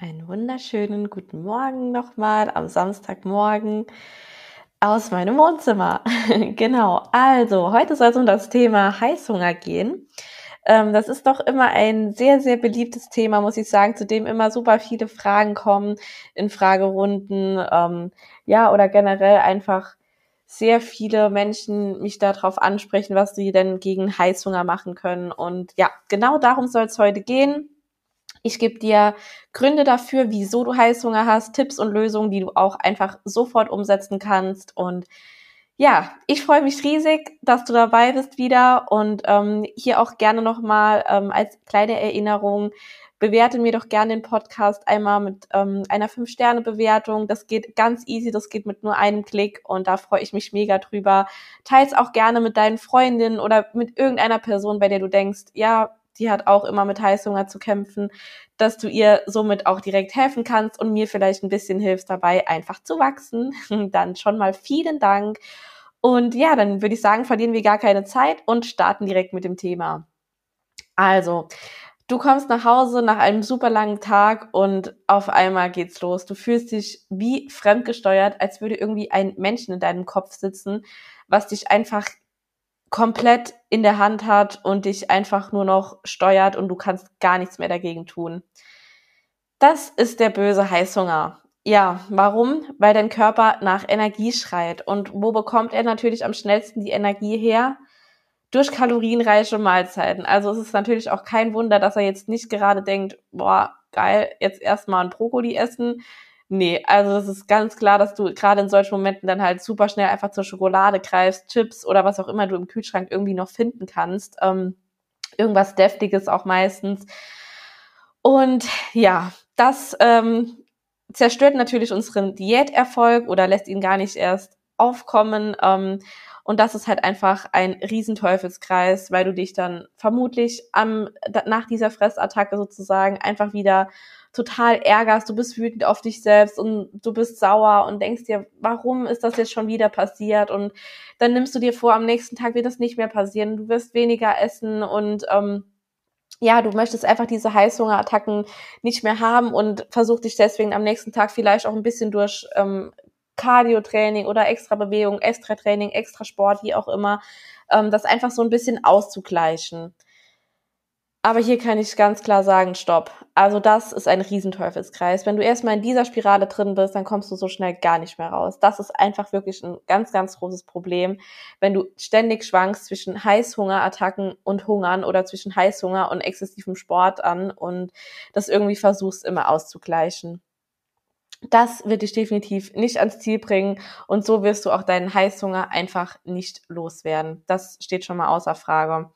Einen wunderschönen guten Morgen nochmal am Samstagmorgen aus meinem Wohnzimmer. genau, also heute soll es um das Thema Heißhunger gehen. Ähm, das ist doch immer ein sehr, sehr beliebtes Thema, muss ich sagen, zu dem immer super viele Fragen kommen in Fragerunden, ähm, ja, oder generell einfach sehr viele Menschen mich darauf ansprechen, was sie denn gegen Heißhunger machen können. Und ja, genau darum soll es heute gehen ich gebe dir Gründe dafür, wieso du Heißhunger hast, Tipps und Lösungen, die du auch einfach sofort umsetzen kannst. Und ja, ich freue mich riesig, dass du dabei bist wieder und ähm, hier auch gerne nochmal ähm, als kleine Erinnerung, bewerte mir doch gerne den Podcast einmal mit ähm, einer 5-Sterne-Bewertung. Das geht ganz easy, das geht mit nur einem Klick und da freue ich mich mega drüber. Teils auch gerne mit deinen Freundinnen oder mit irgendeiner Person, bei der du denkst, ja, die hat auch immer mit Heißhunger zu kämpfen, dass du ihr somit auch direkt helfen kannst und mir vielleicht ein bisschen hilfst dabei, einfach zu wachsen. Dann schon mal vielen Dank. Und ja, dann würde ich sagen, verlieren wir gar keine Zeit und starten direkt mit dem Thema. Also, du kommst nach Hause nach einem super langen Tag und auf einmal geht's los. Du fühlst dich wie fremdgesteuert, als würde irgendwie ein Menschen in deinem Kopf sitzen, was dich einfach komplett in der Hand hat und dich einfach nur noch steuert und du kannst gar nichts mehr dagegen tun. Das ist der böse Heißhunger. Ja, warum? Weil dein Körper nach Energie schreit. Und wo bekommt er natürlich am schnellsten die Energie her? Durch kalorienreiche Mahlzeiten. Also es ist natürlich auch kein Wunder, dass er jetzt nicht gerade denkt, boah, geil, jetzt erstmal ein Brokkoli essen, Nee, also es ist ganz klar, dass du gerade in solchen Momenten dann halt super schnell einfach zur Schokolade greifst, Chips oder was auch immer du im Kühlschrank irgendwie noch finden kannst. Ähm, irgendwas Deftiges auch meistens. Und ja, das ähm, zerstört natürlich unseren Diäterfolg oder lässt ihn gar nicht erst aufkommen. Ähm, und das ist halt einfach ein Riesenteufelskreis, weil du dich dann vermutlich am, nach dieser Fressattacke sozusagen einfach wieder total ärgerst, du bist wütend auf dich selbst und du bist sauer und denkst dir, warum ist das jetzt schon wieder passiert? Und dann nimmst du dir vor, am nächsten Tag wird das nicht mehr passieren, du wirst weniger essen und ähm, ja, du möchtest einfach diese Heißhungerattacken nicht mehr haben und versuch dich deswegen am nächsten Tag vielleicht auch ein bisschen durch ähm, Cardio-Training oder extra Bewegung, extra Training, extra Sport, wie auch immer, ähm, das einfach so ein bisschen auszugleichen. Aber hier kann ich ganz klar sagen, stopp. Also das ist ein Riesenteufelskreis. Wenn du erstmal in dieser Spirale drin bist, dann kommst du so schnell gar nicht mehr raus. Das ist einfach wirklich ein ganz, ganz großes Problem, wenn du ständig schwankst zwischen Heißhungerattacken und Hungern oder zwischen Heißhunger und exzessivem Sport an und das irgendwie versuchst immer auszugleichen. Das wird dich definitiv nicht ans Ziel bringen und so wirst du auch deinen Heißhunger einfach nicht loswerden. Das steht schon mal außer Frage.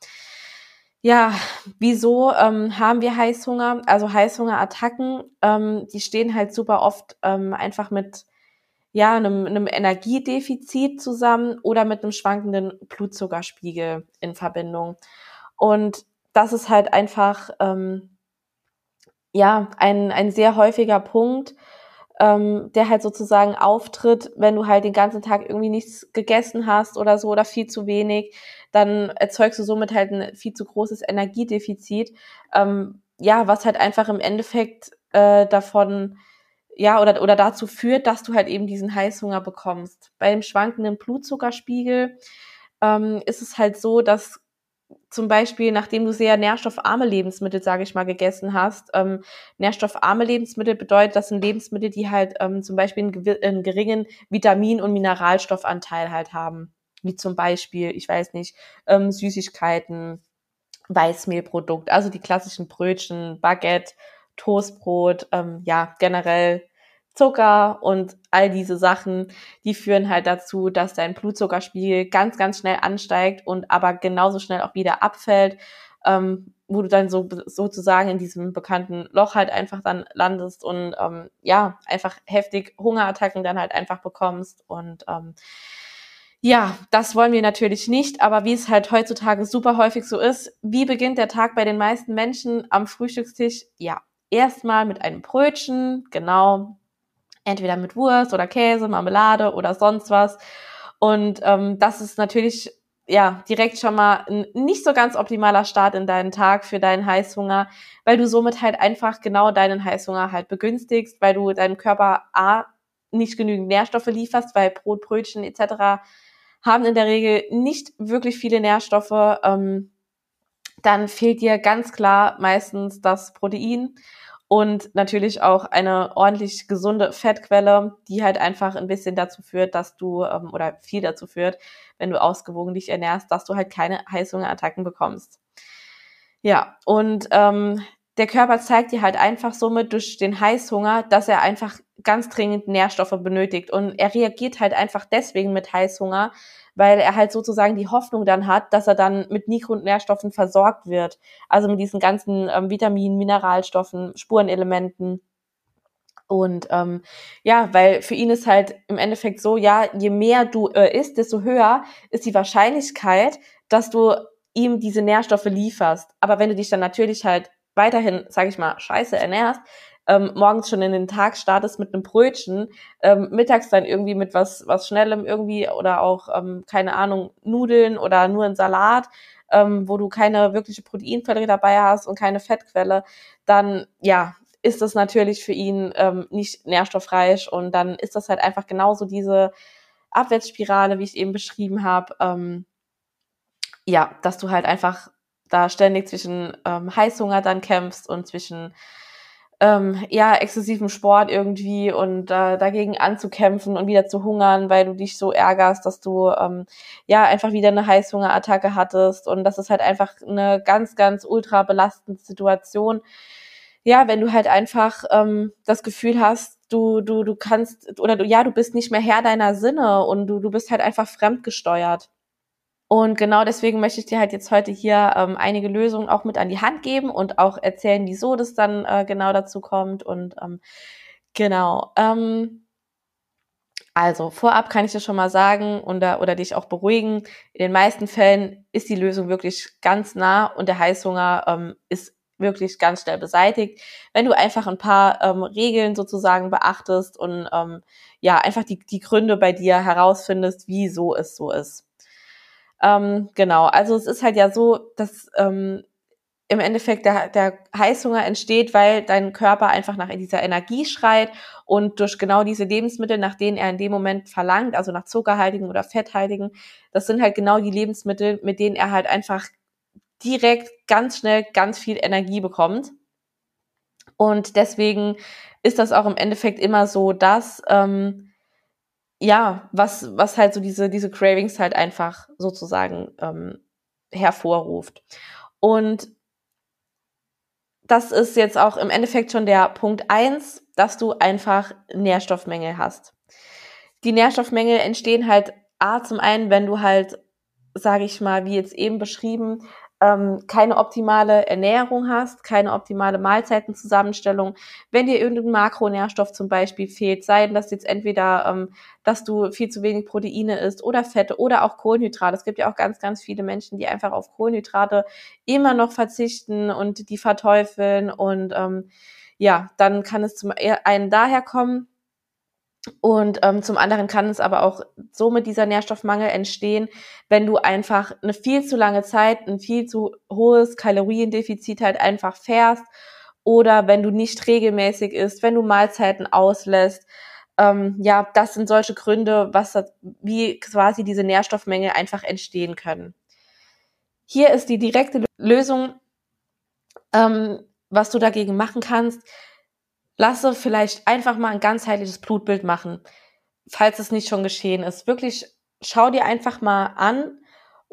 Ja, wieso ähm, haben wir Heißhunger? Also Heißhungerattacken, ähm, die stehen halt super oft ähm, einfach mit ja, einem, einem Energiedefizit zusammen oder mit einem schwankenden Blutzuckerspiegel in Verbindung. Und das ist halt einfach ähm, ja ein, ein sehr häufiger Punkt, ähm, der halt sozusagen auftritt, wenn du halt den ganzen Tag irgendwie nichts gegessen hast oder so oder viel zu wenig, dann erzeugst du somit halt ein viel zu großes Energiedefizit, ähm, ja, was halt einfach im Endeffekt äh, davon ja, oder, oder dazu führt, dass du halt eben diesen Heißhunger bekommst. Bei dem schwankenden Blutzuckerspiegel ähm, ist es halt so, dass zum Beispiel, nachdem du sehr nährstoffarme Lebensmittel, sage ich mal, gegessen hast. Ähm, nährstoffarme Lebensmittel bedeutet, das sind Lebensmittel, die halt ähm, zum Beispiel einen, einen geringen Vitamin- und Mineralstoffanteil halt haben. Wie zum Beispiel, ich weiß nicht, ähm, Süßigkeiten, Weißmehlprodukt, also die klassischen Brötchen, Baguette, Toastbrot, ähm, ja, generell Zucker und all diese Sachen, die führen halt dazu, dass dein Blutzuckerspiegel ganz, ganz schnell ansteigt und aber genauso schnell auch wieder abfällt, ähm, wo du dann so sozusagen in diesem bekannten Loch halt einfach dann landest und ähm, ja, einfach heftig Hungerattacken dann halt einfach bekommst und ähm, ja, das wollen wir natürlich nicht, aber wie es halt heutzutage super häufig so ist, wie beginnt der Tag bei den meisten Menschen am Frühstückstisch? Ja, erstmal mit einem Brötchen, genau, entweder mit Wurst oder Käse, Marmelade oder sonst was. Und ähm, das ist natürlich ja, direkt schon mal ein nicht so ganz optimaler Start in deinen Tag für deinen Heißhunger, weil du somit halt einfach genau deinen Heißhunger halt begünstigst, weil du deinem Körper A nicht genügend Nährstoffe lieferst, weil Brot, Brötchen etc. haben in der Regel nicht wirklich viele Nährstoffe. Ähm, dann fehlt dir ganz klar meistens das Protein und natürlich auch eine ordentlich gesunde Fettquelle, die halt einfach ein bisschen dazu führt, dass du ähm, oder viel dazu führt, wenn du ausgewogen dich ernährst, dass du halt keine Heißhungerattacken bekommst. Ja, und ähm, der Körper zeigt dir halt einfach somit durch den Heißhunger, dass er einfach ganz dringend Nährstoffe benötigt. Und er reagiert halt einfach deswegen mit Heißhunger, weil er halt sozusagen die Hoffnung dann hat, dass er dann mit Mikro- und Nährstoffen versorgt wird. Also mit diesen ganzen ähm, Vitaminen, Mineralstoffen, Spurenelementen. Und ähm, ja, weil für ihn ist halt im Endeffekt so, ja, je mehr du äh, isst, desto höher ist die Wahrscheinlichkeit, dass du ihm diese Nährstoffe lieferst. Aber wenn du dich dann natürlich halt weiterhin, sage ich mal, scheiße ernährst, ähm, morgens schon in den Tag startest mit einem Brötchen, ähm, mittags dann irgendwie mit was, was Schnellem irgendwie oder auch, ähm, keine Ahnung, Nudeln oder nur ein Salat, ähm, wo du keine wirkliche Proteinquelle dabei hast und keine Fettquelle, dann ja, ist das natürlich für ihn ähm, nicht nährstoffreich und dann ist das halt einfach genauso diese Abwärtsspirale, wie ich eben beschrieben habe. Ähm, ja, dass du halt einfach da ständig zwischen ähm, Heißhunger dann kämpfst und zwischen ähm, ja, exzessivem Sport irgendwie und äh, dagegen anzukämpfen und wieder zu hungern, weil du dich so ärgerst, dass du ähm, ja einfach wieder eine Heißhungerattacke hattest und das ist halt einfach eine ganz, ganz ultra belastende Situation. Ja, wenn du halt einfach ähm, das Gefühl hast, du, du, du kannst oder du, ja, du bist nicht mehr Herr deiner Sinne und du, du bist halt einfach fremdgesteuert. Und genau deswegen möchte ich dir halt jetzt heute hier ähm, einige Lösungen auch mit an die Hand geben und auch erzählen, wieso das dann äh, genau dazu kommt. Und ähm, genau. Ähm, also vorab kann ich dir schon mal sagen oder, oder dich auch beruhigen. In den meisten Fällen ist die Lösung wirklich ganz nah und der Heißhunger ähm, ist wirklich ganz schnell beseitigt, wenn du einfach ein paar ähm, Regeln sozusagen beachtest und ähm, ja einfach die, die Gründe bei dir herausfindest, wieso es so ist. Ähm, genau, also es ist halt ja so, dass ähm, im Endeffekt der, der Heißhunger entsteht, weil dein Körper einfach nach dieser Energie schreit und durch genau diese Lebensmittel, nach denen er in dem Moment verlangt, also nach zuckerhaltigen oder fetthaltigen, das sind halt genau die Lebensmittel, mit denen er halt einfach direkt ganz schnell ganz viel Energie bekommt. Und deswegen ist das auch im Endeffekt immer so, dass ähm, ja, was, was halt so diese, diese Cravings halt einfach sozusagen ähm, hervorruft. Und das ist jetzt auch im Endeffekt schon der Punkt eins, dass du einfach Nährstoffmängel hast. Die Nährstoffmängel entstehen halt A zum einen, wenn du halt, sage ich mal, wie jetzt eben beschrieben, ähm, keine optimale Ernährung hast, keine optimale Mahlzeitenzusammenstellung, wenn dir irgendein Makronährstoff zum Beispiel fehlt, sei das jetzt entweder, ähm, dass du viel zu wenig Proteine isst oder Fette oder auch Kohlenhydrate. Es gibt ja auch ganz, ganz viele Menschen, die einfach auf Kohlenhydrate immer noch verzichten und die verteufeln und ähm, ja, dann kann es zum einen daher kommen, und ähm, zum anderen kann es aber auch so mit dieser Nährstoffmangel entstehen, wenn du einfach eine viel zu lange Zeit, ein viel zu hohes Kaloriendefizit halt einfach fährst oder wenn du nicht regelmäßig isst, wenn du Mahlzeiten auslässt. Ähm, ja, das sind solche Gründe, was wie quasi diese Nährstoffmengel einfach entstehen können. Hier ist die direkte Lösung, ähm, was du dagegen machen kannst lasse vielleicht einfach mal ein ganzheitliches Blutbild machen, falls es nicht schon geschehen ist. Wirklich schau dir einfach mal an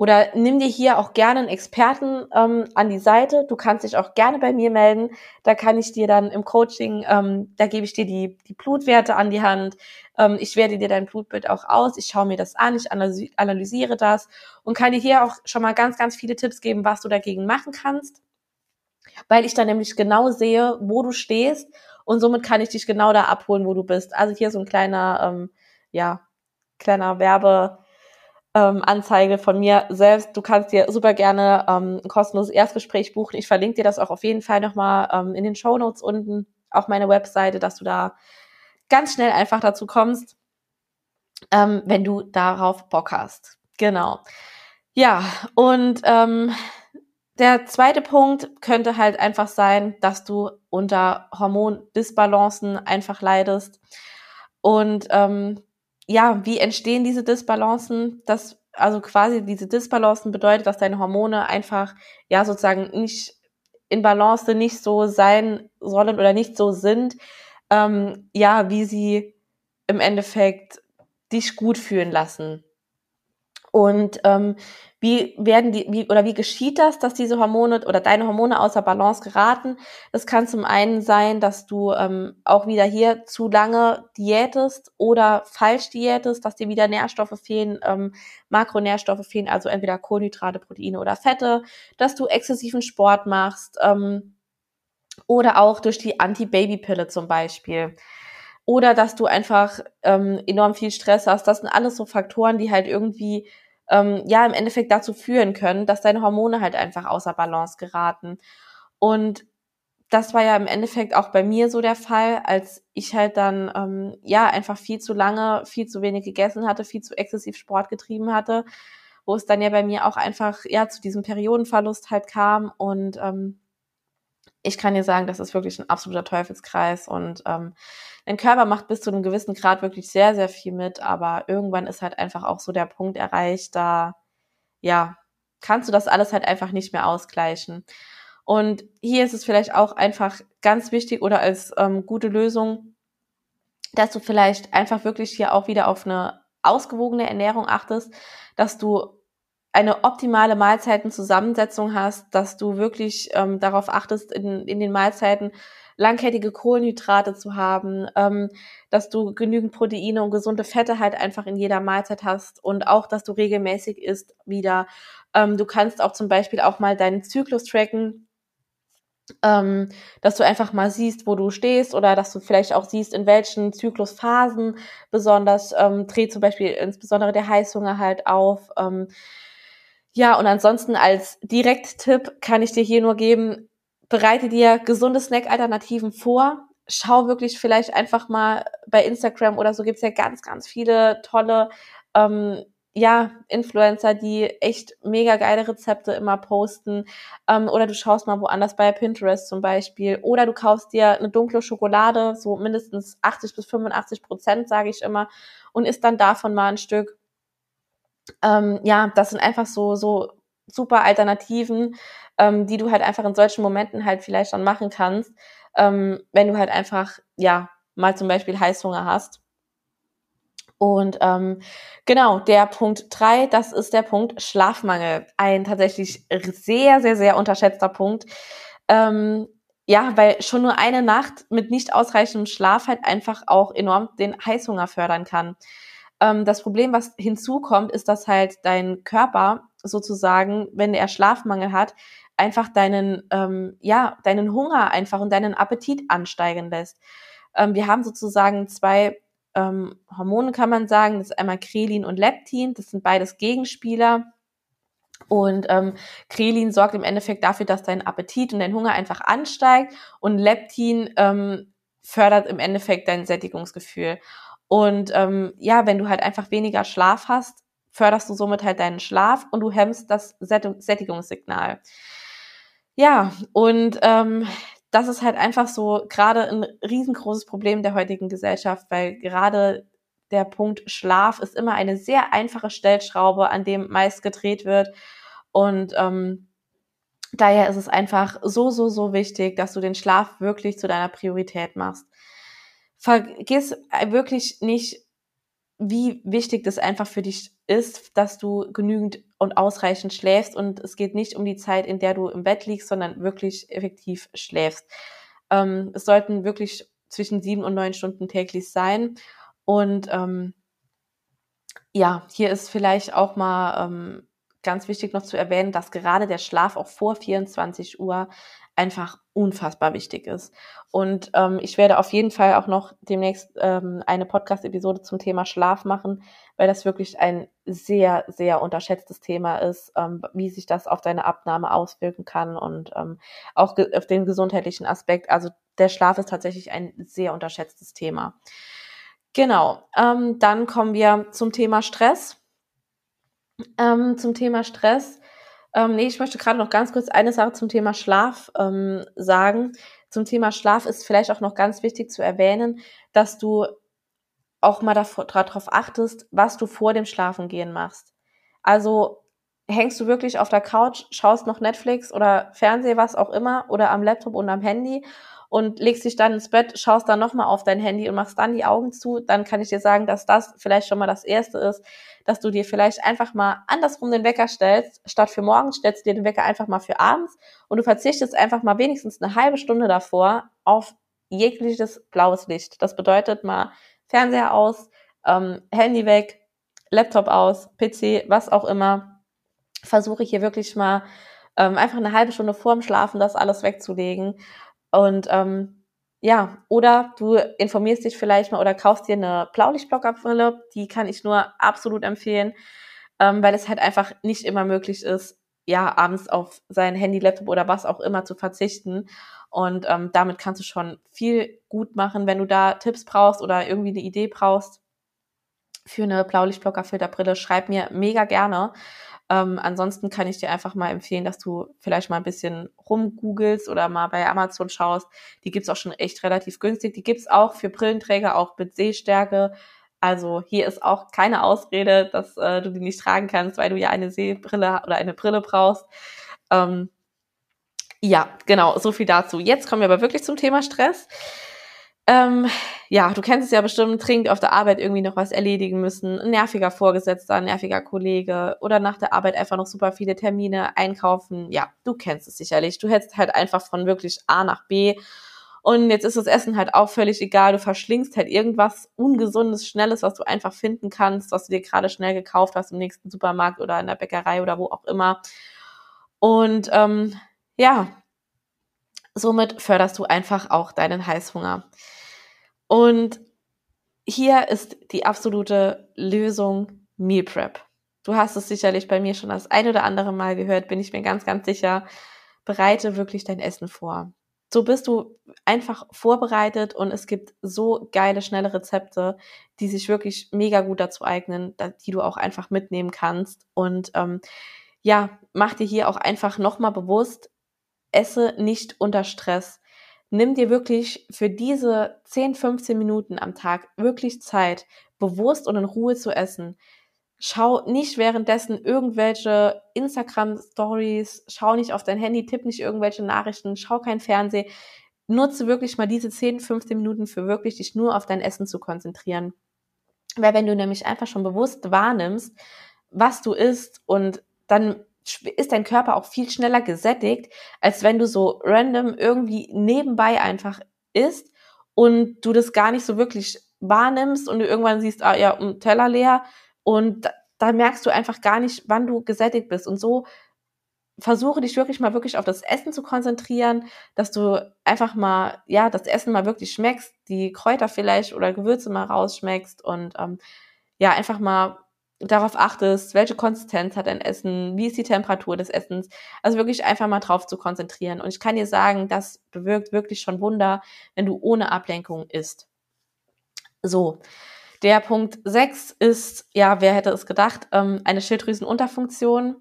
oder nimm dir hier auch gerne einen Experten ähm, an die Seite. Du kannst dich auch gerne bei mir melden. Da kann ich dir dann im Coaching, ähm, da gebe ich dir die, die Blutwerte an die Hand. Ähm, ich werde dir dein Blutbild auch aus. Ich schaue mir das an, ich analysiere das und kann dir hier auch schon mal ganz, ganz viele Tipps geben, was du dagegen machen kannst. Weil ich dann nämlich genau sehe, wo du stehst und somit kann ich dich genau da abholen, wo du bist. Also hier so ein kleiner, ähm, ja, kleiner Werbe. Ähm, Anzeige von mir selbst. Du kannst dir super gerne ähm, ein kostenloses Erstgespräch buchen. Ich verlinke dir das auch auf jeden Fall nochmal ähm, in den Show Notes unten, auf meine Webseite, dass du da ganz schnell einfach dazu kommst, ähm, wenn du darauf Bock hast. Genau. Ja, und ähm, der zweite Punkt könnte halt einfach sein, dass du unter Hormondisbalancen einfach leidest. Und ähm, ja, wie entstehen diese Disbalancen? Das, also quasi diese Disbalancen bedeutet, dass deine Hormone einfach ja sozusagen nicht in Balance nicht so sein sollen oder nicht so sind, ähm, ja, wie sie im Endeffekt dich gut fühlen lassen. Und ähm, wie werden die, wie, oder wie geschieht das, dass diese Hormone oder deine Hormone außer Balance geraten? Das kann zum einen sein, dass du ähm, auch wieder hier zu lange diätest oder falsch diätest, dass dir wieder Nährstoffe fehlen, ähm, Makronährstoffe fehlen, also entweder Kohlenhydrate, Proteine oder Fette, dass du exzessiven Sport machst ähm, oder auch durch die Anti-Baby-Pille zum Beispiel oder dass du einfach ähm, enorm viel Stress hast. Das sind alles so Faktoren, die halt irgendwie ähm, ja im Endeffekt dazu führen können, dass deine Hormone halt einfach außer Balance geraten. Und das war ja im Endeffekt auch bei mir so der Fall, als ich halt dann ähm, ja einfach viel zu lange, viel zu wenig gegessen hatte, viel zu exzessiv Sport getrieben hatte, wo es dann ja bei mir auch einfach ja zu diesem Periodenverlust halt kam und ähm, ich kann dir sagen, das ist wirklich ein absoluter Teufelskreis und ähm, dein Körper macht bis zu einem gewissen Grad wirklich sehr, sehr viel mit, aber irgendwann ist halt einfach auch so der Punkt erreicht, da ja, kannst du das alles halt einfach nicht mehr ausgleichen. Und hier ist es vielleicht auch einfach ganz wichtig oder als ähm, gute Lösung, dass du vielleicht einfach wirklich hier auch wieder auf eine ausgewogene Ernährung achtest, dass du eine optimale Mahlzeitenzusammensetzung hast, dass du wirklich ähm, darauf achtest, in, in den Mahlzeiten langkettige Kohlenhydrate zu haben, ähm, dass du genügend Proteine und gesunde Fette halt einfach in jeder Mahlzeit hast und auch, dass du regelmäßig isst wieder. Ähm, du kannst auch zum Beispiel auch mal deinen Zyklus tracken, ähm, dass du einfach mal siehst, wo du stehst oder dass du vielleicht auch siehst, in welchen Zyklusphasen besonders ähm, dreht zum Beispiel insbesondere der Heißhunger halt auf. Ja, und ansonsten als Direkttipp kann ich dir hier nur geben, bereite dir gesunde Snack-Alternativen vor. Schau wirklich vielleicht einfach mal bei Instagram oder so gibt's ja ganz, ganz viele tolle ähm, ja, Influencer, die echt mega geile Rezepte immer posten. Ähm, oder du schaust mal woanders bei Pinterest zum Beispiel. Oder du kaufst dir eine dunkle Schokolade, so mindestens 80 bis 85 Prozent, sage ich immer, und isst dann davon mal ein Stück ähm, ja, das sind einfach so, so super Alternativen, ähm, die du halt einfach in solchen Momenten halt vielleicht dann machen kannst, ähm, wenn du halt einfach, ja, mal zum Beispiel Heißhunger hast. Und ähm, genau, der Punkt drei, das ist der Punkt Schlafmangel. Ein tatsächlich sehr, sehr, sehr unterschätzter Punkt. Ähm, ja, weil schon nur eine Nacht mit nicht ausreichendem Schlaf halt einfach auch enorm den Heißhunger fördern kann. Ähm, das Problem, was hinzukommt, ist, dass halt dein Körper sozusagen, wenn er Schlafmangel hat, einfach deinen, ähm, ja, deinen Hunger einfach und deinen Appetit ansteigen lässt. Ähm, wir haben sozusagen zwei ähm, Hormone, kann man sagen. Das ist einmal Krelin und Leptin. Das sind beides Gegenspieler. Und ähm, Krelin sorgt im Endeffekt dafür, dass dein Appetit und dein Hunger einfach ansteigt. Und Leptin ähm, fördert im Endeffekt dein Sättigungsgefühl. Und ähm, ja, wenn du halt einfach weniger Schlaf hast, förderst du somit halt deinen Schlaf und du hemmst das Sättigungssignal. Ja, und ähm, das ist halt einfach so gerade ein riesengroßes Problem der heutigen Gesellschaft, weil gerade der Punkt Schlaf ist immer eine sehr einfache Stellschraube, an dem meist gedreht wird. Und ähm, daher ist es einfach so, so, so wichtig, dass du den Schlaf wirklich zu deiner Priorität machst vergiss wirklich nicht, wie wichtig das einfach für dich ist, dass du genügend und ausreichend schläfst. Und es geht nicht um die Zeit, in der du im Bett liegst, sondern wirklich effektiv schläfst. Ähm, es sollten wirklich zwischen sieben und neun Stunden täglich sein. Und ähm, ja, hier ist vielleicht auch mal ähm, ganz wichtig noch zu erwähnen, dass gerade der Schlaf auch vor 24 Uhr einfach unfassbar wichtig ist. Und ähm, ich werde auf jeden Fall auch noch demnächst ähm, eine Podcast-Episode zum Thema Schlaf machen, weil das wirklich ein sehr, sehr unterschätztes Thema ist, ähm, wie sich das auf deine Abnahme auswirken kann und ähm, auch auf den gesundheitlichen Aspekt. Also der Schlaf ist tatsächlich ein sehr unterschätztes Thema. Genau, ähm, dann kommen wir zum Thema Stress. Ähm, zum Thema Stress. Ähm, nee, ich möchte gerade noch ganz kurz eine Sache zum Thema Schlaf ähm, sagen. Zum Thema Schlaf ist vielleicht auch noch ganz wichtig zu erwähnen, dass du auch mal darauf achtest, was du vor dem Schlafengehen machst. Also hängst du wirklich auf der Couch, schaust noch Netflix oder Fernseh, was auch immer, oder am Laptop und am Handy und legst dich dann ins Bett, schaust dann nochmal auf dein Handy und machst dann die Augen zu, dann kann ich dir sagen, dass das vielleicht schon mal das Erste ist, dass du dir vielleicht einfach mal andersrum den Wecker stellst. Statt für morgen stellst du dir den Wecker einfach mal für abends und du verzichtest einfach mal wenigstens eine halbe Stunde davor auf jegliches blaues Licht. Das bedeutet mal Fernseher aus, ähm, Handy weg, Laptop aus, PC, was auch immer. Versuche ich hier wirklich mal ähm, einfach eine halbe Stunde vorm Schlafen das alles wegzulegen und ähm, ja, oder du informierst dich vielleicht mal oder kaufst dir eine Blaulichtblockerbrille, die kann ich nur absolut empfehlen, ähm, weil es halt einfach nicht immer möglich ist, ja, abends auf sein Handy, Laptop oder was auch immer zu verzichten. Und ähm, damit kannst du schon viel gut machen, wenn du da Tipps brauchst oder irgendwie eine Idee brauchst für eine Blaulichtblockerfilterbrille, schreib mir mega gerne. Ähm, ansonsten kann ich dir einfach mal empfehlen, dass du vielleicht mal ein bisschen rumgoogelst oder mal bei Amazon schaust. Die gibt's auch schon echt relativ günstig. Die gibt's auch für Brillenträger, auch mit Sehstärke. Also hier ist auch keine Ausrede, dass äh, du die nicht tragen kannst, weil du ja eine Sehbrille oder eine Brille brauchst. Ähm, ja, genau, so viel dazu. Jetzt kommen wir aber wirklich zum Thema Stress. Ähm, ja, du kennst es ja bestimmt, dringend auf der Arbeit irgendwie noch was erledigen müssen, ein nerviger Vorgesetzter, ein nerviger Kollege oder nach der Arbeit einfach noch super viele Termine einkaufen. Ja, du kennst es sicherlich. Du hättest halt einfach von wirklich A nach B und jetzt ist das Essen halt auch völlig egal. Du verschlingst halt irgendwas Ungesundes, Schnelles, was du einfach finden kannst, was du dir gerade schnell gekauft hast im nächsten Supermarkt oder in der Bäckerei oder wo auch immer. Und ähm, ja, somit förderst du einfach auch deinen Heißhunger. Und hier ist die absolute Lösung Meal Prep. Du hast es sicherlich bei mir schon das ein oder andere Mal gehört, bin ich mir ganz, ganz sicher. Bereite wirklich dein Essen vor. So bist du einfach vorbereitet und es gibt so geile, schnelle Rezepte, die sich wirklich mega gut dazu eignen, die du auch einfach mitnehmen kannst. Und ähm, ja, mach dir hier auch einfach nochmal bewusst, esse nicht unter Stress nimm dir wirklich für diese 10, 15 Minuten am Tag wirklich Zeit, bewusst und in Ruhe zu essen. Schau nicht währenddessen irgendwelche Instagram-Stories, schau nicht auf dein Handy, tipp nicht irgendwelche Nachrichten, schau kein Fernsehen. Nutze wirklich mal diese 10, 15 Minuten für wirklich dich nur auf dein Essen zu konzentrieren. Weil wenn du nämlich einfach schon bewusst wahrnimmst, was du isst und dann ist dein Körper auch viel schneller gesättigt, als wenn du so random irgendwie nebenbei einfach isst und du das gar nicht so wirklich wahrnimmst und du irgendwann siehst, ah ja, ein Teller leer und da, da merkst du einfach gar nicht, wann du gesättigt bist. Und so versuche dich wirklich mal wirklich auf das Essen zu konzentrieren, dass du einfach mal, ja, das Essen mal wirklich schmeckst, die Kräuter vielleicht oder Gewürze mal rausschmeckst und ähm, ja, einfach mal darauf achtest, welche Konsistenz hat dein Essen, wie ist die Temperatur des Essens. Also wirklich einfach mal drauf zu konzentrieren. Und ich kann dir sagen, das bewirkt wirklich schon Wunder, wenn du ohne Ablenkung isst. So. Der Punkt 6 ist, ja, wer hätte es gedacht, ähm, eine Schilddrüsenunterfunktion.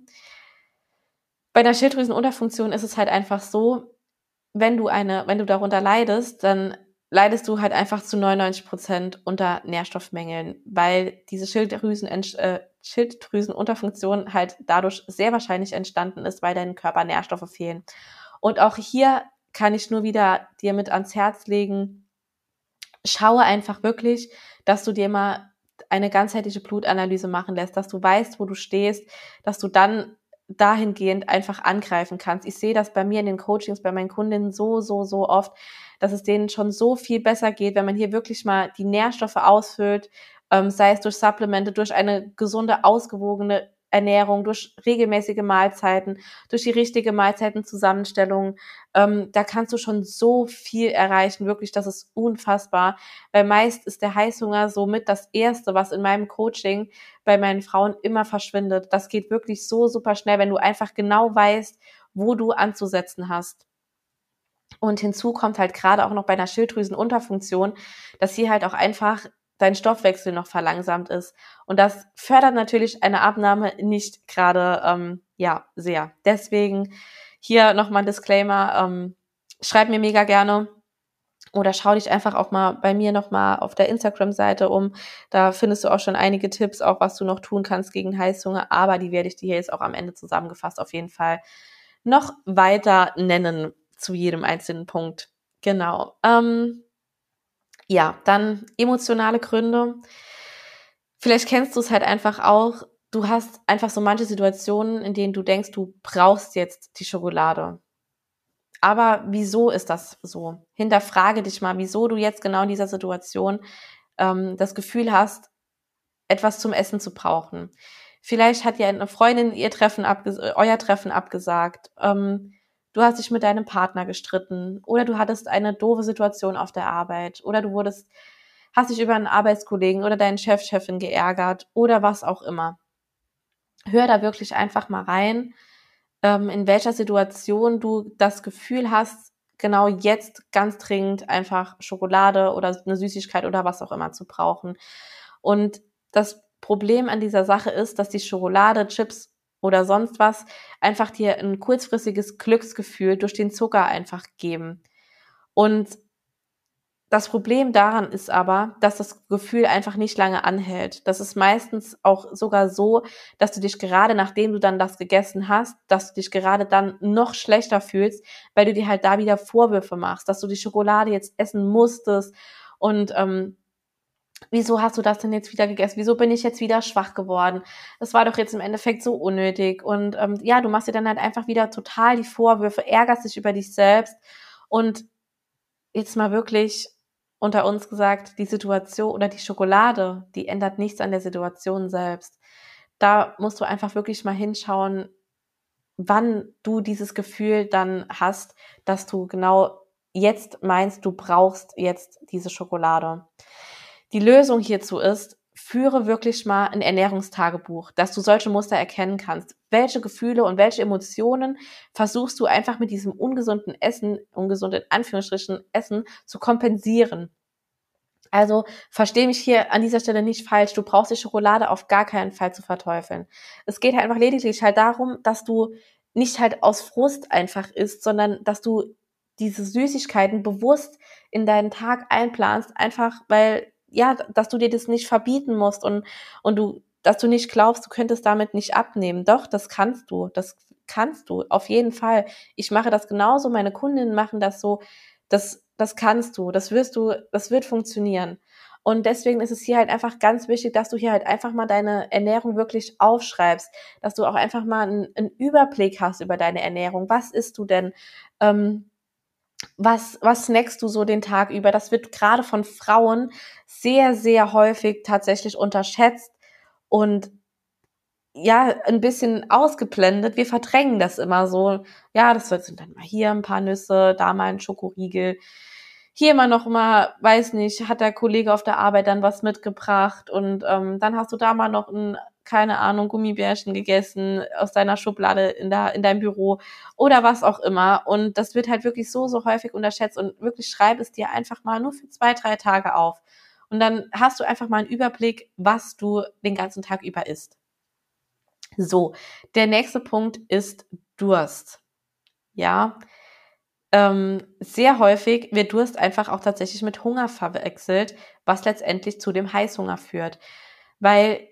Bei einer Schilddrüsenunterfunktion ist es halt einfach so, wenn du eine, wenn du darunter leidest, dann leidest du halt einfach zu 99 Prozent unter Nährstoffmängeln, weil diese Schilddrüsen, äh, Schilddrüsenunterfunktion halt dadurch sehr wahrscheinlich entstanden ist, weil deinem Körper Nährstoffe fehlen. Und auch hier kann ich nur wieder dir mit ans Herz legen, schaue einfach wirklich, dass du dir mal eine ganzheitliche Blutanalyse machen lässt, dass du weißt, wo du stehst, dass du dann dahingehend einfach angreifen kannst. Ich sehe das bei mir in den Coachings, bei meinen Kundinnen so, so, so oft, dass es denen schon so viel besser geht, wenn man hier wirklich mal die Nährstoffe ausfüllt, ähm, sei es durch Supplemente, durch eine gesunde, ausgewogene Ernährung, durch regelmäßige Mahlzeiten, durch die richtige Mahlzeitenzusammenstellung. Ähm, da kannst du schon so viel erreichen, wirklich, das ist unfassbar. Weil meist ist der Heißhunger somit das Erste, was in meinem Coaching bei meinen Frauen immer verschwindet. Das geht wirklich so super schnell, wenn du einfach genau weißt, wo du anzusetzen hast. Und hinzu kommt halt gerade auch noch bei einer Schilddrüsenunterfunktion, dass hier halt auch einfach dein Stoffwechsel noch verlangsamt ist. Und das fördert natürlich eine Abnahme nicht gerade, ähm, ja, sehr. Deswegen hier nochmal ein Disclaimer. Ähm, schreib mir mega gerne oder schau dich einfach auch mal bei mir nochmal auf der Instagram-Seite um. Da findest du auch schon einige Tipps, auch was du noch tun kannst gegen Heißhunger. Aber die werde ich dir jetzt auch am Ende zusammengefasst auf jeden Fall noch weiter nennen zu jedem einzelnen Punkt. Genau. Ähm, ja, dann emotionale Gründe. Vielleicht kennst du es halt einfach auch. Du hast einfach so manche Situationen, in denen du denkst, du brauchst jetzt die Schokolade. Aber wieso ist das so? Hinterfrage dich mal, wieso du jetzt genau in dieser Situation ähm, das Gefühl hast, etwas zum Essen zu brauchen. Vielleicht hat ja eine Freundin ihr Treffen euer Treffen abgesagt. Ähm, du hast dich mit deinem Partner gestritten oder du hattest eine doofe Situation auf der Arbeit oder du wurdest, hast dich über einen Arbeitskollegen oder deinen Chef, Chefin geärgert oder was auch immer. Hör da wirklich einfach mal rein, ähm, in welcher Situation du das Gefühl hast, genau jetzt ganz dringend einfach Schokolade oder eine Süßigkeit oder was auch immer zu brauchen. Und das Problem an dieser Sache ist, dass die Schokolade, Chips oder sonst was einfach dir ein kurzfristiges Glücksgefühl durch den Zucker einfach geben. Und das Problem daran ist aber, dass das Gefühl einfach nicht lange anhält. Das ist meistens auch sogar so, dass du dich gerade nachdem du dann das gegessen hast, dass du dich gerade dann noch schlechter fühlst, weil du dir halt da wieder Vorwürfe machst, dass du die Schokolade jetzt essen musstest und ähm, wieso hast du das denn jetzt wieder gegessen? Wieso bin ich jetzt wieder schwach geworden? Das war doch jetzt im Endeffekt so unnötig. Und ähm, ja, du machst dir dann halt einfach wieder total die Vorwürfe, ärgerst dich über dich selbst. Und jetzt mal wirklich unter uns gesagt, die Situation oder die Schokolade, die ändert nichts an der Situation selbst. Da musst du einfach wirklich mal hinschauen, wann du dieses Gefühl dann hast, dass du genau jetzt meinst, du brauchst jetzt diese Schokolade. Die Lösung hierzu ist, führe wirklich mal ein Ernährungstagebuch, dass du solche Muster erkennen kannst. Welche Gefühle und welche Emotionen versuchst du einfach mit diesem ungesunden Essen, ungesund in Anführungsstrichen Essen zu kompensieren? Also verstehe mich hier an dieser Stelle nicht falsch. Du brauchst die Schokolade auf gar keinen Fall zu verteufeln. Es geht halt einfach lediglich halt darum, dass du nicht halt aus Frust einfach isst, sondern dass du diese Süßigkeiten bewusst in deinen Tag einplanst, einfach weil ja, dass du dir das nicht verbieten musst und, und du, dass du nicht glaubst, du könntest damit nicht abnehmen. Doch, das kannst du. Das kannst du. Auf jeden Fall. Ich mache das genauso. Meine Kundinnen machen das so. Das, das kannst du. Das wirst du, das wird funktionieren. Und deswegen ist es hier halt einfach ganz wichtig, dass du hier halt einfach mal deine Ernährung wirklich aufschreibst, dass du auch einfach mal einen, einen Überblick hast über deine Ernährung. Was isst du denn? Ähm, was, was snackst du so den Tag über? Das wird gerade von Frauen sehr, sehr häufig tatsächlich unterschätzt und ja, ein bisschen ausgeblendet. Wir verdrängen das immer so. Ja, das sind dann mal hier ein paar Nüsse, da mal ein Schokoriegel. Hier immer noch mal, weiß nicht, hat der Kollege auf der Arbeit dann was mitgebracht und ähm, dann hast du da mal noch ein keine Ahnung, Gummibärchen gegessen aus deiner Schublade in, der, in deinem Büro oder was auch immer. Und das wird halt wirklich so, so häufig unterschätzt und wirklich schreib es dir einfach mal nur für zwei, drei Tage auf. Und dann hast du einfach mal einen Überblick, was du den ganzen Tag über isst. So, der nächste Punkt ist Durst. Ja, ähm, sehr häufig wird Durst einfach auch tatsächlich mit Hunger verwechselt, was letztendlich zu dem Heißhunger führt. Weil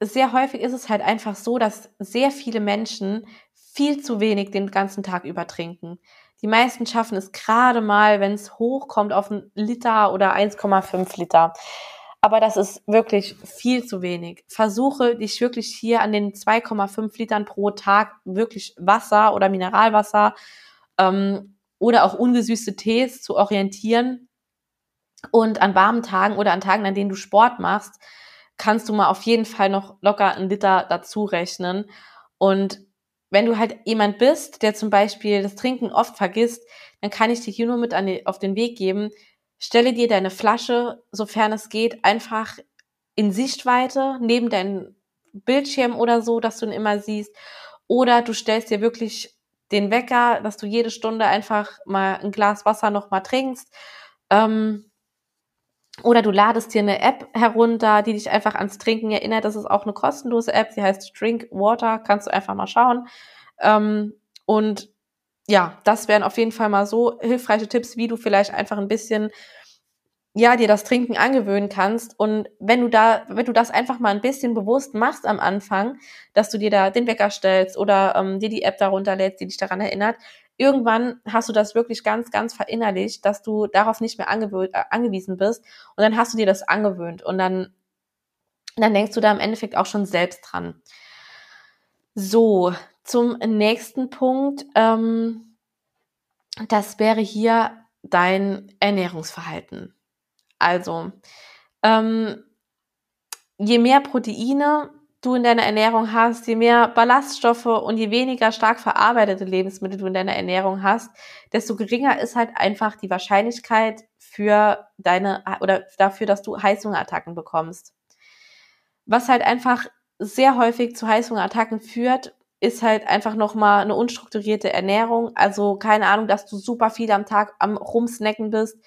sehr häufig ist es halt einfach so, dass sehr viele Menschen viel zu wenig den ganzen Tag über trinken. Die meisten schaffen es gerade mal, wenn es hochkommt auf einen Liter oder 1,5 Liter. Aber das ist wirklich viel zu wenig. Versuche dich wirklich hier an den 2,5 Litern pro Tag wirklich Wasser oder Mineralwasser ähm, oder auch ungesüßte Tees zu orientieren. Und an warmen Tagen oder an Tagen, an denen du Sport machst, kannst du mal auf jeden Fall noch locker einen Liter dazu rechnen. Und wenn du halt jemand bist, der zum Beispiel das Trinken oft vergisst, dann kann ich dir hier nur mit an die, auf den Weg geben. Stelle dir deine Flasche, sofern es geht, einfach in Sichtweite neben deinen Bildschirm oder so, dass du ihn immer siehst. Oder du stellst dir wirklich den Wecker, dass du jede Stunde einfach mal ein Glas Wasser noch mal trinkst. Ähm, Oder du ladest dir eine App herunter, die dich einfach ans Trinken erinnert. Das ist auch eine kostenlose App, sie heißt Drink Water, kannst du einfach mal schauen. Ähm, und ja, das wären auf jeden Fall mal so hilfreiche Tipps, wie du vielleicht einfach ein bisschen ja, dir das Trinken angewöhnen kannst. Und wenn du da, wenn du das einfach mal ein bisschen bewusst machst am Anfang, dass du dir da den Wecker stellst oder ähm, dir die App darunter lädst, die dich daran erinnert, irgendwann hast du das wirklich ganz, ganz verinnerlicht, dass du darauf nicht mehr angewöhnt, äh, angewiesen bist. Und dann hast du dir das angewöhnt und dann, dann denkst du da im Endeffekt auch schon selbst dran. So, zum nächsten Punkt. Ähm, das wäre hier dein Ernährungsverhalten. Also, ähm, je mehr Proteine du in deiner Ernährung hast, je mehr Ballaststoffe und je weniger stark verarbeitete Lebensmittel du in deiner Ernährung hast, desto geringer ist halt einfach die Wahrscheinlichkeit für deine oder dafür, dass du Heißhungerattacken bekommst. Was halt einfach sehr häufig zu Heißhungerattacken führt, ist halt einfach nochmal eine unstrukturierte Ernährung. Also keine Ahnung, dass du super viel am Tag am Rumsnacken bist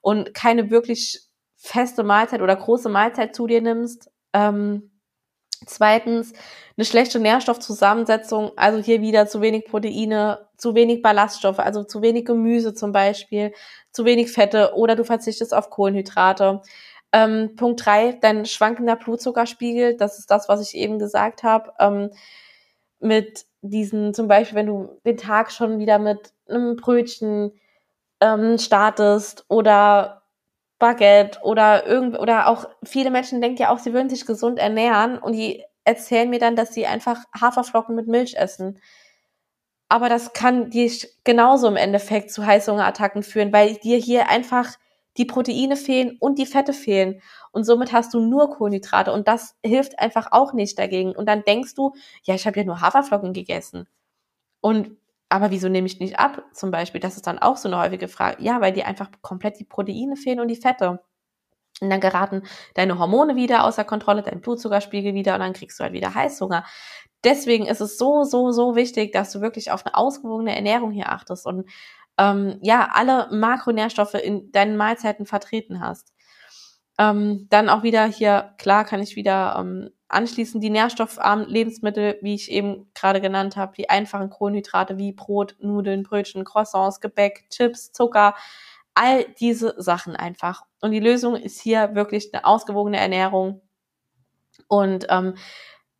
und keine wirklich feste Mahlzeit oder große Mahlzeit zu dir nimmst. Ähm, zweitens, eine schlechte Nährstoffzusammensetzung, also hier wieder zu wenig Proteine, zu wenig Ballaststoffe, also zu wenig Gemüse zum Beispiel, zu wenig Fette oder du verzichtest auf Kohlenhydrate. Ähm, Punkt drei, dein schwankender Blutzuckerspiegel, das ist das, was ich eben gesagt habe. Ähm, mit diesen, zum Beispiel, wenn du den Tag schon wieder mit einem Brötchen ähm, startest oder Baguette oder irgend oder auch viele Menschen denken ja auch, sie würden sich gesund ernähren und die erzählen mir dann, dass sie einfach Haferflocken mit Milch essen. Aber das kann dir genauso im Endeffekt zu Heißhungerattacken führen, weil dir hier einfach die Proteine fehlen und die Fette fehlen. Und somit hast du nur Kohlenhydrate und das hilft einfach auch nicht dagegen. Und dann denkst du, ja, ich habe ja nur Haferflocken gegessen. Und aber wieso nehme ich nicht ab, zum Beispiel? Das ist dann auch so eine häufige Frage. Ja, weil dir einfach komplett die Proteine fehlen und die Fette. Und dann geraten deine Hormone wieder außer Kontrolle, dein Blutzuckerspiegel wieder und dann kriegst du halt wieder Heißhunger. Deswegen ist es so, so, so wichtig, dass du wirklich auf eine ausgewogene Ernährung hier achtest und ähm, ja, alle Makronährstoffe in deinen Mahlzeiten vertreten hast. Ähm, dann auch wieder hier, klar kann ich wieder ähm, anschließend die nährstoffarmen Lebensmittel, wie ich eben gerade genannt habe, die einfachen Kohlenhydrate wie Brot, Nudeln, Brötchen, Croissants, Gebäck, Chips, Zucker, all diese Sachen einfach. Und die Lösung ist hier wirklich eine ausgewogene Ernährung. Und ähm,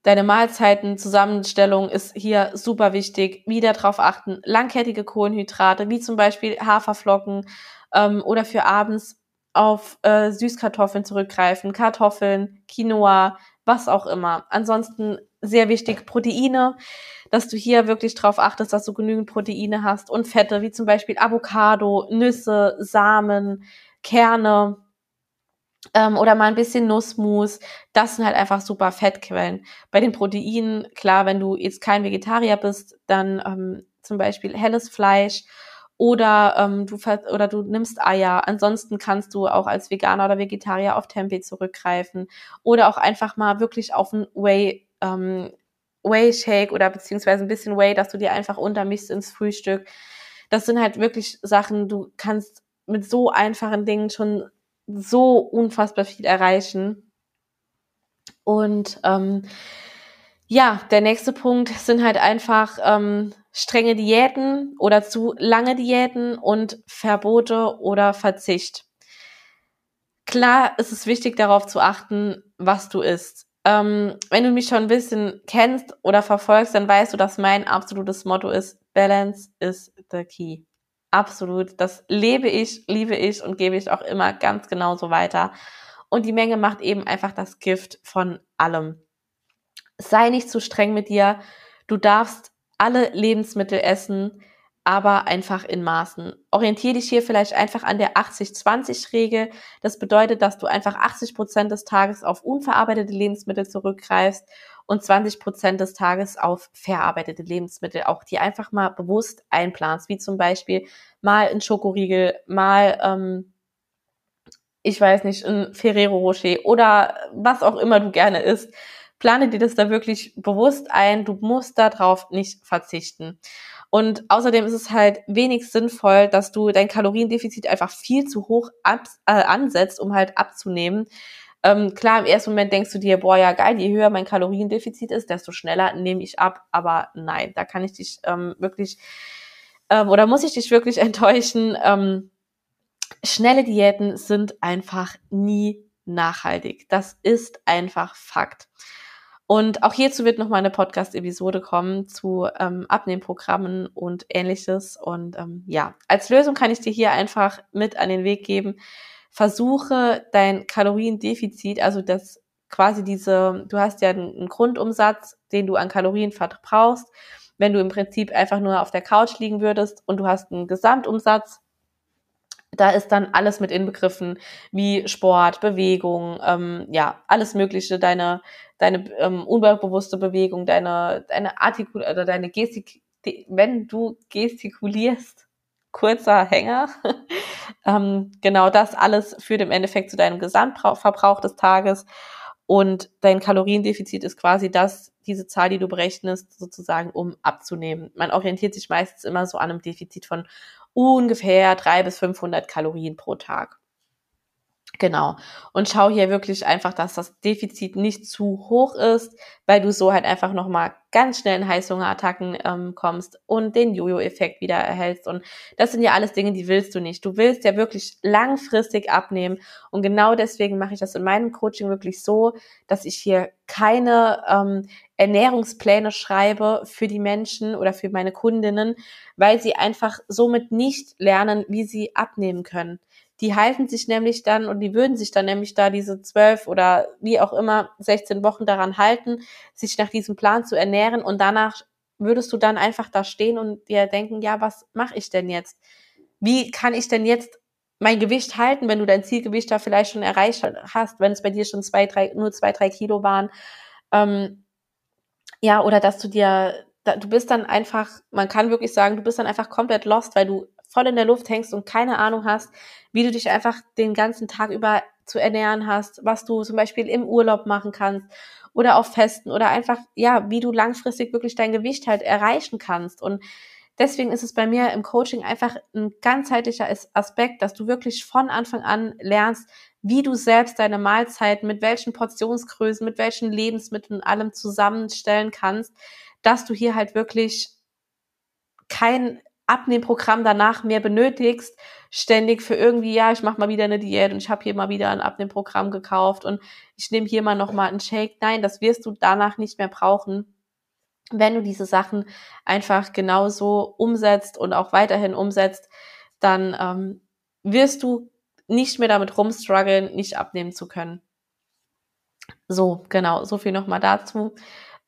deine Mahlzeiten-Zusammenstellung ist hier super wichtig. Wieder darauf achten, langkettige Kohlenhydrate, wie zum Beispiel Haferflocken ähm, oder für abends auf äh, Süßkartoffeln zurückgreifen, Kartoffeln, Quinoa, was auch immer. Ansonsten sehr wichtig Proteine, dass du hier wirklich drauf achtest, dass du genügend Proteine hast und Fette, wie zum Beispiel Avocado, Nüsse, Samen, Kerne ähm, oder mal ein bisschen Nussmus. Das sind halt einfach super Fettquellen. Bei den Proteinen, klar, wenn du jetzt kein Vegetarier bist, dann ähm, zum Beispiel helles Fleisch oder ähm, du oder du nimmst Eier. Ansonsten kannst du auch als Veganer oder Vegetarier auf Tempeh zurückgreifen oder auch einfach mal wirklich auf ein Whey ähm, Whey Shake oder beziehungsweise ein bisschen Whey, dass du dir einfach untermischst ins Frühstück. Das sind halt wirklich Sachen, du kannst mit so einfachen Dingen schon so unfassbar viel erreichen. Und ähm, ja, der nächste Punkt sind halt einfach ähm, strenge Diäten oder zu lange Diäten und Verbote oder Verzicht. Klar ist es wichtig, darauf zu achten, was du isst. Ähm, wenn du mich schon ein bisschen kennst oder verfolgst, dann weißt du, dass mein absolutes Motto ist, Balance is the key. Absolut. Das lebe ich, liebe ich und gebe ich auch immer ganz genauso weiter. Und die Menge macht eben einfach das Gift von allem sei nicht zu streng mit dir. Du darfst alle Lebensmittel essen, aber einfach in Maßen. Orientiere dich hier vielleicht einfach an der 80-20-Regel. Das bedeutet, dass du einfach 80 Prozent des Tages auf unverarbeitete Lebensmittel zurückgreifst und 20 Prozent des Tages auf verarbeitete Lebensmittel. Auch die einfach mal bewusst einplanst, wie zum Beispiel mal ein Schokoriegel, mal, ähm, ich weiß nicht, ein Ferrero Rocher oder was auch immer du gerne isst plane dir das da wirklich bewusst ein. Du musst darauf nicht verzichten. Und außerdem ist es halt wenig sinnvoll, dass du dein Kaloriendefizit einfach viel zu hoch ab, äh, ansetzt, um halt abzunehmen. Ähm, klar, im ersten Moment denkst du dir, boah, ja geil, je höher mein Kaloriendefizit ist, desto schneller nehme ich ab. Aber nein, da kann ich dich ähm, wirklich ähm, oder muss ich dich wirklich enttäuschen. Ähm, schnelle Diäten sind einfach nie nachhaltig. Das ist einfach Fakt. Und auch hierzu wird noch mal eine Podcast-Episode kommen zu ähm, Abnehmprogrammen und ähnliches. Und ähm, ja, als Lösung kann ich dir hier einfach mit an den Weg geben. Versuche dein Kaloriendefizit, also das quasi diese, du hast ja einen Grundumsatz, den du an Kalorien verbrauchst. Wenn du im Prinzip einfach nur auf der Couch liegen würdest und du hast einen Gesamtumsatz, da ist dann alles mit inbegriffen, wie Sport, Bewegung, ähm, ja, alles Mögliche, deine, deine ähm, unbewusste Bewegung, deine, deine Artikul oder deine Gestik, wenn du gestikulierst, kurzer Hänger, ähm, genau das alles führt im Endeffekt zu deinem Gesamtverbrauch des Tages und dein Kaloriendefizit ist quasi das, diese Zahl, die du berechnest, sozusagen, um abzunehmen. Man orientiert sich meistens immer so an einem Defizit von ungefähr drei bis 500 Kalorien pro Tag. Genau. Und schau hier wirklich einfach, dass das Defizit nicht zu hoch ist, weil du so halt einfach nochmal ganz schnell in Heißhungerattacken ähm, kommst und den Jojo-Effekt wieder erhältst. Und das sind ja alles Dinge, die willst du nicht. Du willst ja wirklich langfristig abnehmen. Und genau deswegen mache ich das in meinem Coaching wirklich so, dass ich hier keine ähm, Ernährungspläne schreibe für die Menschen oder für meine Kundinnen, weil sie einfach somit nicht lernen, wie sie abnehmen können. Die halten sich nämlich dann und die würden sich dann nämlich da diese zwölf oder wie auch immer 16 Wochen daran halten, sich nach diesem Plan zu ernähren und danach würdest du dann einfach da stehen und dir denken, ja, was mache ich denn jetzt? Wie kann ich denn jetzt mein Gewicht halten, wenn du dein Zielgewicht da vielleicht schon erreicht hast, wenn es bei dir schon zwei, drei, nur zwei, drei Kilo waren? Ähm, ja, oder dass du dir, da, du bist dann einfach, man kann wirklich sagen, du bist dann einfach komplett lost, weil du voll in der Luft hängst und keine Ahnung hast, wie du dich einfach den ganzen Tag über zu ernähren hast, was du zum Beispiel im Urlaub machen kannst oder auf Festen oder einfach, ja, wie du langfristig wirklich dein Gewicht halt erreichen kannst. Und deswegen ist es bei mir im Coaching einfach ein ganzheitlicher Aspekt, dass du wirklich von Anfang an lernst, wie du selbst deine Mahlzeiten, mit welchen Portionsgrößen, mit welchen Lebensmitteln allem zusammenstellen kannst, dass du hier halt wirklich kein Abnehmprogramm danach mehr benötigst, ständig für irgendwie, ja, ich mache mal wieder eine Diät und ich habe hier mal wieder ein Abnehmprogramm gekauft und ich nehme hier mal nochmal einen Shake. Nein, das wirst du danach nicht mehr brauchen, wenn du diese Sachen einfach genauso umsetzt und auch weiterhin umsetzt, dann ähm, wirst du nicht mehr damit rumstruggeln, nicht abnehmen zu können. So, genau, so viel nochmal dazu.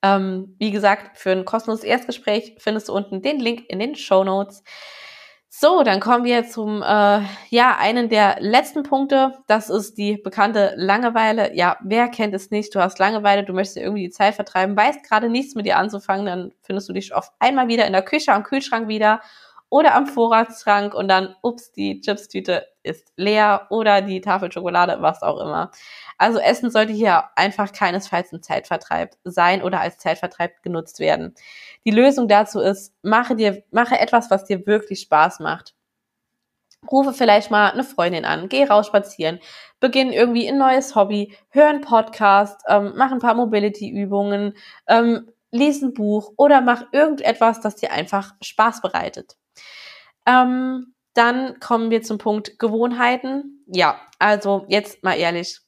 Ähm, wie gesagt, für ein kostenloses Erstgespräch findest du unten den Link in den Show Notes. So, dann kommen wir zum, äh, ja, einen der letzten Punkte. Das ist die bekannte Langeweile. Ja, wer kennt es nicht? Du hast Langeweile, du möchtest irgendwie die Zeit vertreiben, weißt gerade nichts mit dir anzufangen, dann findest du dich oft einmal wieder in der Küche am Kühlschrank wieder oder am Vorratsschrank und dann, ups, die Chipstüte ist leer oder die Tafel Schokolade, was auch immer. Also Essen sollte hier einfach keinesfalls ein Zeitvertreib sein oder als Zeitvertreib genutzt werden. Die Lösung dazu ist, mache dir, mache etwas, was dir wirklich Spaß macht. Rufe vielleicht mal eine Freundin an, geh raus spazieren, beginn irgendwie ein neues Hobby, hör einen Podcast, ähm, mach ein paar Mobility-Übungen, ähm, lies ein Buch oder mach irgendetwas, das dir einfach Spaß bereitet. Ähm, dann kommen wir zum Punkt Gewohnheiten. Ja, also jetzt mal ehrlich.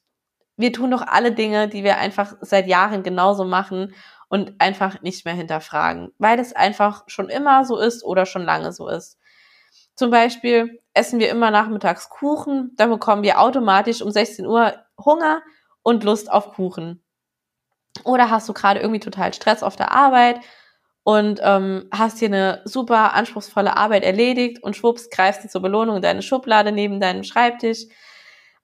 Wir tun doch alle Dinge, die wir einfach seit Jahren genauso machen und einfach nicht mehr hinterfragen, weil es einfach schon immer so ist oder schon lange so ist. Zum Beispiel essen wir immer nachmittags Kuchen, dann bekommen wir automatisch um 16 Uhr Hunger und Lust auf Kuchen. Oder hast du gerade irgendwie total Stress auf der Arbeit und ähm, hast hier eine super anspruchsvolle Arbeit erledigt und schwupps greifst du zur Belohnung in deine Schublade neben deinem Schreibtisch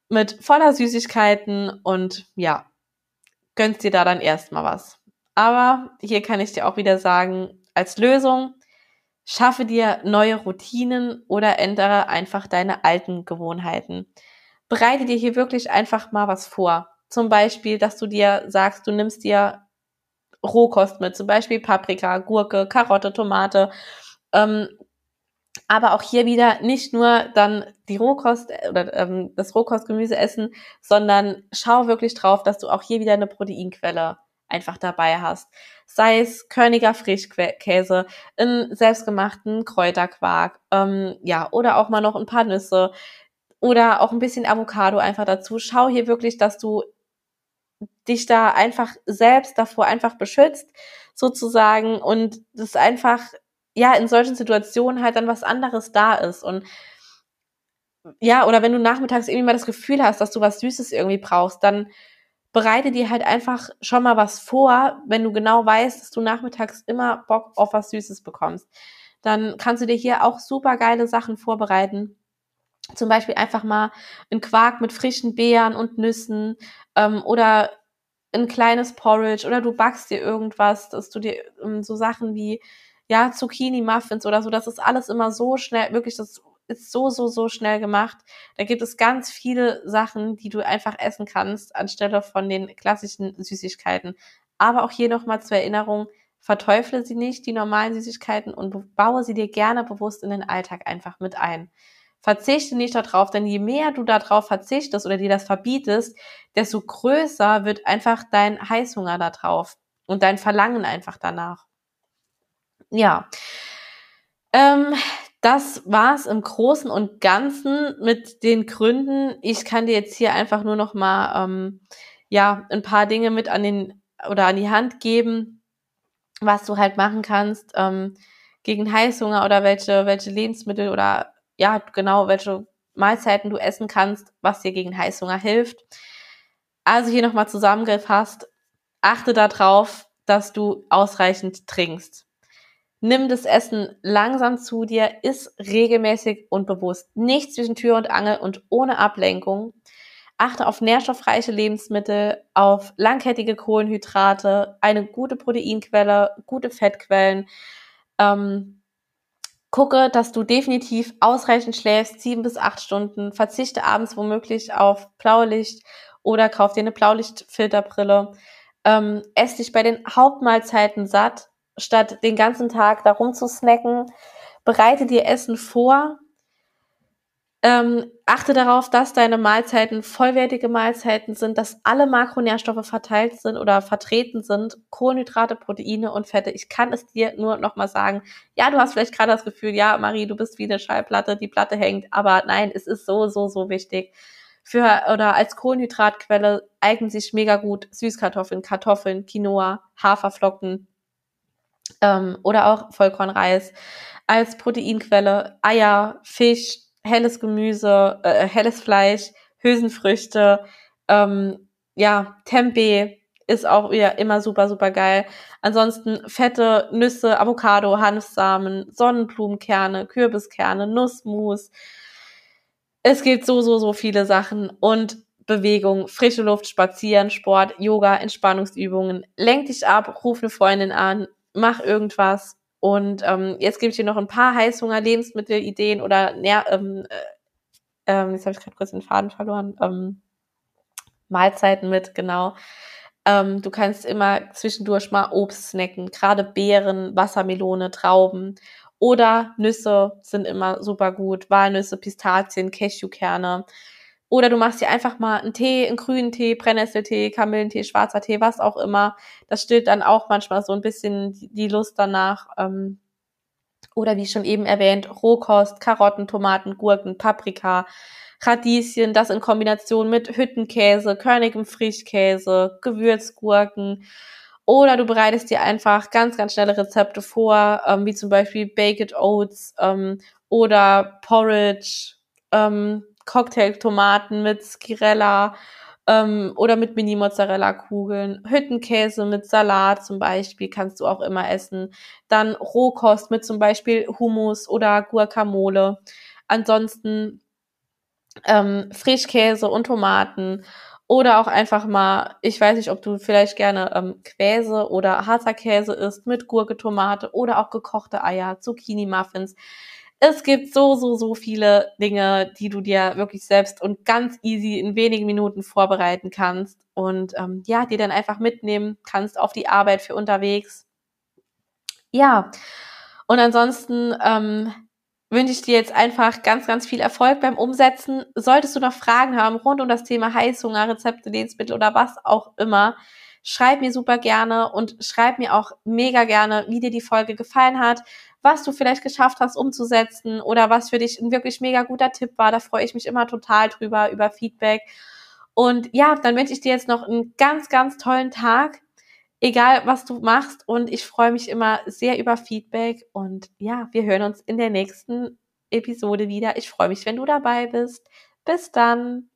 mit voller Süßigkeiten und ja, gönnst dir da dann erstmal was. Aber hier kann ich dir auch wieder sagen, als Lösung, schaffe dir neue Routinen oder ändere einfach deine alten Gewohnheiten. Bereite dir hier wirklich einfach mal was vor. Zum Beispiel, dass du dir sagst, du nimmst dir Rohkost mit, zum Beispiel Paprika, Gurke, Karotte, Tomate, Ähm, aber auch hier wieder nicht nur dann die Rohkost äh, oder ähm, das Rohkostgemüse essen, sondern schau wirklich drauf, dass du auch hier wieder eine Proteinquelle einfach dabei hast. Sei es Körniger Frischkäse, einen selbstgemachten Kräuterquark, ähm, ja, oder auch mal noch ein paar Nüsse oder auch ein bisschen Avocado einfach dazu. Schau hier wirklich, dass du dich da einfach selbst davor einfach beschützt, sozusagen, und das einfach, ja, in solchen Situationen halt dann was anderes da ist. Und ja, oder wenn du nachmittags irgendwie mal das Gefühl hast, dass du was Süßes irgendwie brauchst, dann bereite dir halt einfach schon mal was vor, wenn du genau weißt, dass du nachmittags immer Bock auf was Süßes bekommst. Dann kannst du dir hier auch super geile Sachen vorbereiten. Zum Beispiel einfach mal ein Quark mit frischen Beeren und Nüssen ähm, oder ein kleines Porridge oder du backst dir irgendwas, dass du dir ähm, so Sachen wie ja Zucchini-Muffins oder so, das ist alles immer so schnell, wirklich das ist so, so, so schnell gemacht. Da gibt es ganz viele Sachen, die du einfach essen kannst, anstelle von den klassischen Süßigkeiten. Aber auch hier nochmal zur Erinnerung, verteufle sie nicht, die normalen Süßigkeiten, und baue sie dir gerne bewusst in den Alltag einfach mit ein. Verzichte nicht darauf, denn je mehr du darauf verzichtest oder dir das verbietest, desto größer wird einfach dein Heißhunger darauf und dein Verlangen einfach danach. Ja. Ähm, das war's im Großen und Ganzen mit den Gründen. Ich kann dir jetzt hier einfach nur noch mal ähm, ja ein paar Dinge mit an den oder an die Hand geben, was du halt machen kannst ähm, gegen Heißhunger oder welche welche Lebensmittel oder ja genau welche Mahlzeiten du essen kannst, was dir gegen Heißhunger hilft. Also hier nochmal zusammengefasst, achte darauf, dass du ausreichend trinkst. Nimm das Essen langsam zu dir, iss regelmäßig und bewusst. Nicht zwischen Tür und Angel und ohne Ablenkung. Achte auf nährstoffreiche Lebensmittel, auf langkettige Kohlenhydrate, eine gute Proteinquelle, gute Fettquellen. Ähm, gucke, dass du definitiv ausreichend schläfst, sieben bis acht Stunden. Verzichte abends womöglich auf Blaulicht oder kauf dir eine Blaulichtfilterbrille. Ähm, ess dich bei den Hauptmahlzeiten satt statt den ganzen Tag darum zu snacken, bereite dir Essen vor. Ähm, achte darauf, dass deine Mahlzeiten vollwertige Mahlzeiten sind, dass alle Makronährstoffe verteilt sind oder vertreten sind, Kohlenhydrate, Proteine und Fette. Ich kann es dir nur nochmal sagen. Ja, du hast vielleicht gerade das Gefühl, ja, Marie, du bist wie eine Schallplatte, die Platte hängt, aber nein, es ist so, so, so wichtig. Für oder als Kohlenhydratquelle eignen sich mega gut Süßkartoffeln, Kartoffeln, Quinoa, Haferflocken, ähm, oder auch Vollkornreis als Proteinquelle, Eier, Fisch, helles Gemüse, äh, helles Fleisch, Hülsenfrüchte, ähm, ja, Tempeh ist auch wieder immer super, super geil. Ansonsten fette Nüsse, Avocado, Hanfsamen, Sonnenblumenkerne, Kürbiskerne, Nussmus. Es gibt so, so, so viele Sachen und Bewegung, frische Luft, Spazieren, Sport, Yoga, Entspannungsübungen. Lenk dich ab, ruf eine Freundin an, mach irgendwas. Und ähm, jetzt gebe ich dir noch ein paar Heißhunger-Lebensmittelideen oder Nähr ähm, äh, ähm, jetzt habe ich gerade kurz den Faden verloren, ähm, Mahlzeiten mit, genau. Ähm, du kannst immer zwischendurch mal Obst snacken, gerade Beeren, Wassermelone, Trauben oder Nüsse sind immer super gut, Walnüsse, Pistazien, Cashewkerne. Oder du machst dir einfach mal einen Tee, einen grünen Tee, Brennnesseltee, Kamillentee, schwarzer Tee, was auch immer. Das stillt dann auch manchmal so ein bisschen die Lust danach. Ähm, oder wie schon eben erwähnt, Rohkost, Karotten, Tomaten, Gurken, Paprika, Radieschen, das in Kombination mit Hüttenkäse, körnigem Frischkäse, Gewürzgurken. Oder du bereitest dir einfach ganz, ganz schnelle Rezepte vor, ähm, wie zum Beispiel Baked Oats ähm, oder Porridge, Cocktailtomaten mit Skirella ähm, oder mit Mini-Mozzarella-Kugeln, Hüttenkäse mit Salat zum Beispiel kannst du auch immer essen. Dann Rohkost mit zum Beispiel Hummus oder Guacamole. Ansonsten ähm, Frischkäse und Tomaten oder auch einfach mal, ich weiß nicht, ob du vielleicht gerne ähm, Quäse oder harzer Käse isst mit Gurke, Tomate oder auch gekochte Eier, Zucchini-Muffins. Es gibt so, so, so viele Dinge, die du dir wirklich selbst und ganz easy in wenigen Minuten vorbereiten kannst und ähm, ja, dir dann einfach mitnehmen kannst auf die Arbeit für unterwegs. Ja, Und ansonsten ähm, wünsche ich dir jetzt einfach ganz, ganz viel Erfolg beim Umsetzen. Solltest du noch Fragen haben rund um das Thema Heißhunger, Rezepte, Lebensmittel oder was auch immer, schreib mir super gerne und schreib mir auch mega gerne, wie dir die Folge gefallen hat, was du vielleicht geschafft hast umzusetzen oder was für dich ein wirklich mega guter Tipp war. Da freue ich mich immer total drüber, über Feedback. Und ja, dann wünsche ich dir jetzt noch einen ganz, ganz tollen Tag egal was du machst. Und ich freue mich immer sehr über Feedback. Und ja, wir hören uns in der nächsten Episode wieder. Ich freue mich, wenn du dabei bist. Bis dann.